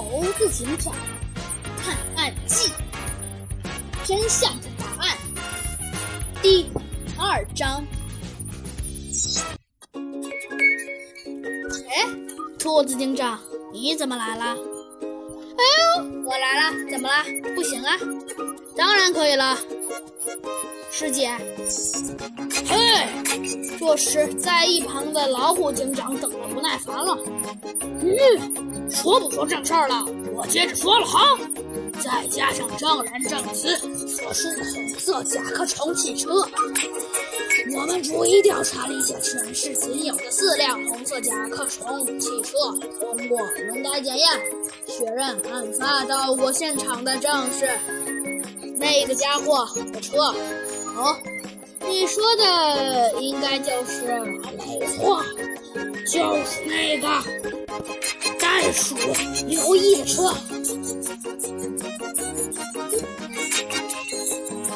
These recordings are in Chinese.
猴子警长探案记：真相的答案。第二章。哎，兔子警长，你怎么来了？哎呦，我来了，怎么了？不行啊？当然可以了，师姐。嘿，这时在一旁的老虎警长等得不耐烦了。嗯，说不说正事儿了？我接着说了哈。再加上证人证词，所述红色甲壳虫汽车，我们逐一调查了一下全市仅有的四辆红色甲壳虫汽车，通过轮胎检验，确认案发到过现场的正是那个家伙的车。哦，你说的应该就是没错，就是那个袋鼠刘毅的车。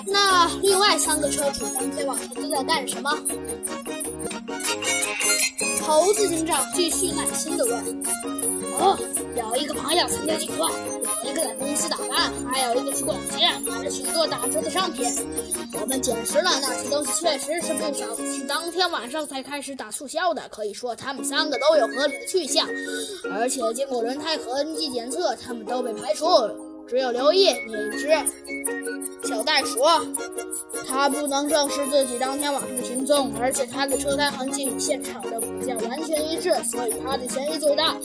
那另外三个车主当天晚上都在干什么？猴子警长继续耐心地问：“哦，有一个朋友参加聚会，个在公司打扮，还有一个去逛街，买了许多打折的商品。我们捡拾了那些东西，确实是不少是当天晚上才开始打促销的。可以说，他们三个都有合理的去向，而且经过轮胎痕迹检测，他们都被排除。只有刘毅那只小袋鼠，他不能证实自己当天晚上的行踪，而且他的车胎痕迹与现场的骨架完全一致，所以他的嫌疑最大。”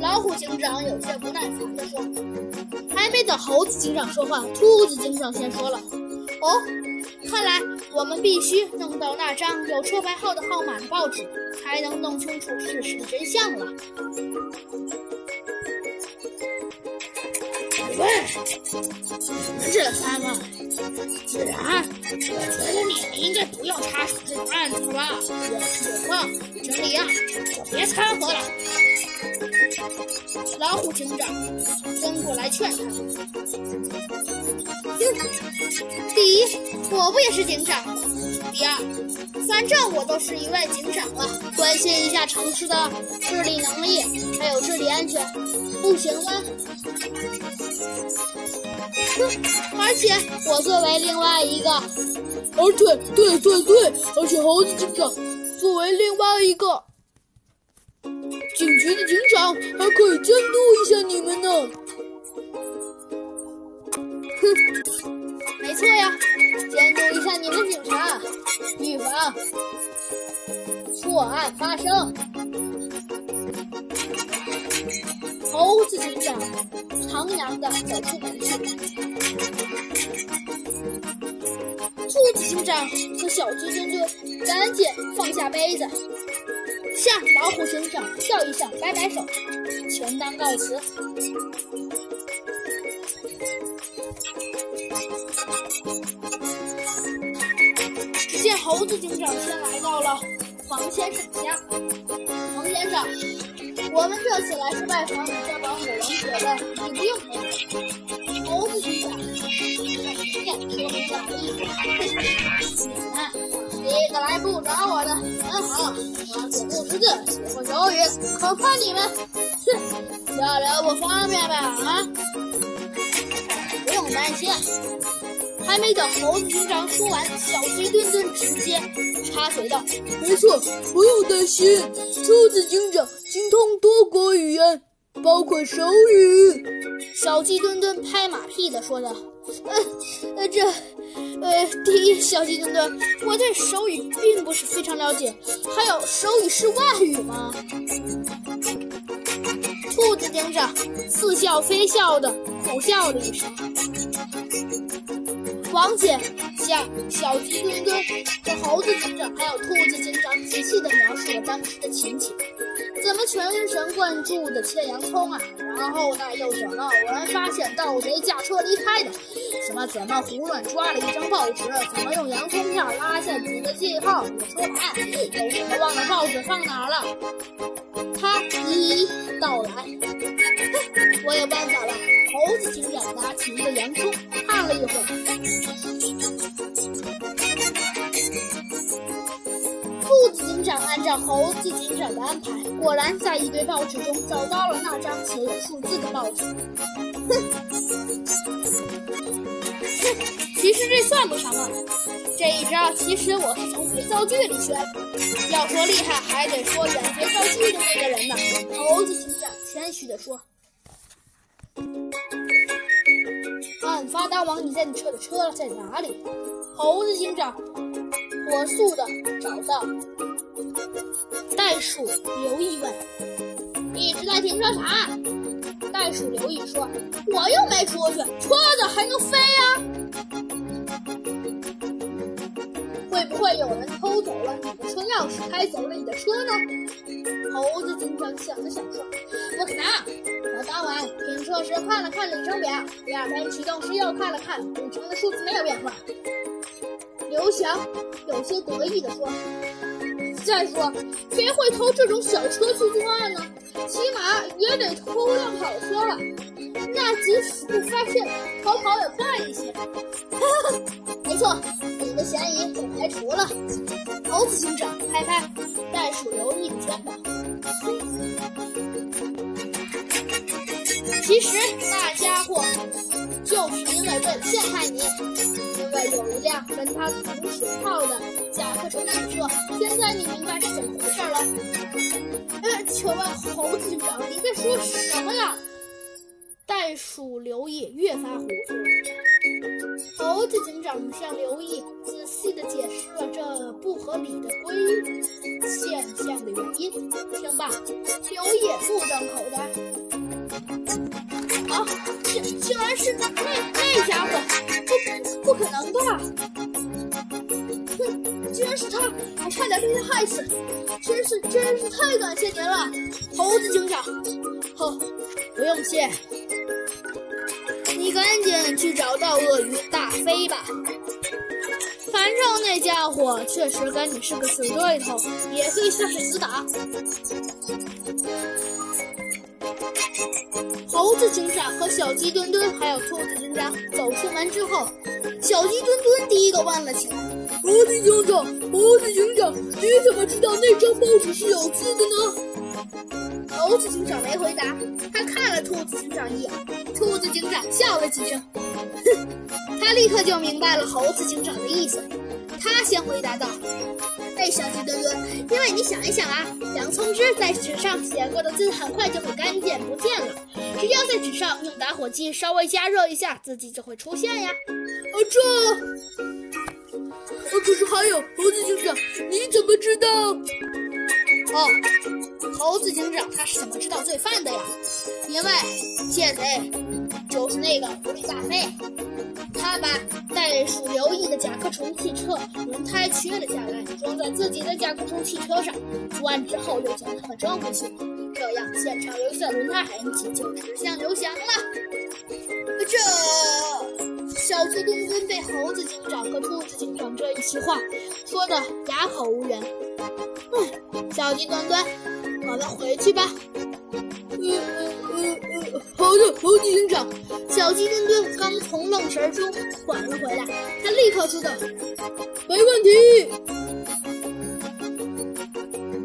老虎警长有些不耐烦地说。还没等猴子警长说话，兔子警长先说了：“哦，看来我们必须弄到那张有车牌号的号码的报纸，才能弄清楚事实的真相了。”喂，你们这三个，自然，我觉得你们应该不要插手这个案子了吧？有情况，真理啊，就别掺和了。老虎警长跟过来劝他。第一，我不也是警长？第二，反正我都是一位警长了，关心一下城市的治理能力，还有治理安全，不行吗？哼，而且我作为另外一个，而且对对对，而且猴子警长作为另外一个。警局的警长还可以监督一下你们呢。哼，没错呀，监督一下你们警察，预防错案发生。猴子警长徜徉的走出门去，兔子警长和小鸡墩墩赶紧放下杯子。向老虎警长笑一笑，摆摆手，权当告辞。只见猴子警长先来到了黄先生家。黄先生，我们这次来是拜访你家保姆王姐的，你不用陪。猴子警长在面说明了意思。你们。第一个来不找我的，很好，我不识字，写会手语，可看你们，哼，交流不方便吧？啊，不用担心。还没等猴子警长说完，小鸡墩墩直接插嘴道：“没错，不用担心，兔子警长精通多国语言，包括手语。”小鸡墩墩拍马屁的说道：“呃，呃，这。”呃，第一，小鸡墩墩，我对手语并不是非常了解。还有，手语是外语吗？兔子警长似笑非笑的苦笑了一声。王姐向小鸡墩墩和猴子警长还有兔子警长仔细的描述了当时的情景。怎么全神贯注的切洋葱啊？然后呢，又怎么我然发现盗贼驾车离开的？什么怎么胡乱抓了一张报纸？怎么用洋葱片拉下几个记号的车牌？又怎么忘了报纸放哪儿了？他一一道来。我有办法了！猴子警长拿起一个洋葱，看了一会儿。长按照猴子警长的安排，果然在一堆报纸中找到了那张写有数字的报纸。哼，哼，其实这算不什么。这一招其实我是从肥皂剧里学的。要说厉害，还得说演肥皂剧的那个人呢。猴子警长谦虚地说：“案发当晚，你在你车的车在哪里？”猴子警长火速的找到袋鼠刘毅问：“一直在停车场。”袋鼠刘毅说：“我又没出去，车子还能飞呀？会不会有人偷走了你的车钥匙，开走了你的车呢？”猴子警长想了想说：“不可能，我当晚停车时看了看里程表，第二天启动时又看了看，里程的数字没有变化。”刘翔有些得意地说：“再说，谁会偷这种小车去作案呢？起码也得偷辆跑车了。那即使不发现，逃跑也快一些。”哈哈，没错，你的嫌疑被排除了。猴子警长拍拍袋鼠刘毅的肩膀。其实那家伙就是因为为了陷害你。有一辆跟他同型号的甲壳虫汽车，现在你明白是怎么回事了？呃，请问猴子警长，你在说什么呀？袋鼠刘毅越发糊涂了。猴子警长向刘毅仔细地解释了这不合理的规现象的原因。听罢，刘毅目瞪口呆。啊，竟竟然是那那被他害死！真是真是太感谢您了，猴子警长。呵，不用谢。你赶紧去找到鳄鱼大飞吧。反正那家伙确实跟你是个死对头，也可以算是死党。猴子警长和小鸡墩墩还有兔子警长走出门之后，小鸡墩墩第一个问了起来：“猴子警长，猴子警长，你怎么知道那张报纸是有字的呢？”猴子警长没回答，他看了兔子警长一眼。兔子警长笑了几声，哼，他立刻就明白了猴子警长的意思。他先回答道：“哎，小鸡墩墩，因为你想一想啊，洋葱汁在纸上写过的字很快就会干见不见了，只要在纸上用打火机稍微加热一下，字迹就会出现呀。啊，这……可是还有猴子警长，你怎么知道？哦，猴子警长他是怎么知道罪犯的呀？因为窃贼就是那个狐狸大飞。”他把袋鼠刘毅的甲壳虫汽车轮胎取了下来，装在自己的甲壳虫汽车上。作案之后又将它们装回去，这样现场留下轮胎痕迹就指向刘翔了。这小鸡墩墩被猴子警长和兔子警长这一席话说的哑口无言。唉，小鸡墩墩，我们回去吧。嗯嗯嗯嗯，猴子，猴子警长。小鸡墩墩刚从愣神中缓了回来，他立刻说道：“没问题。”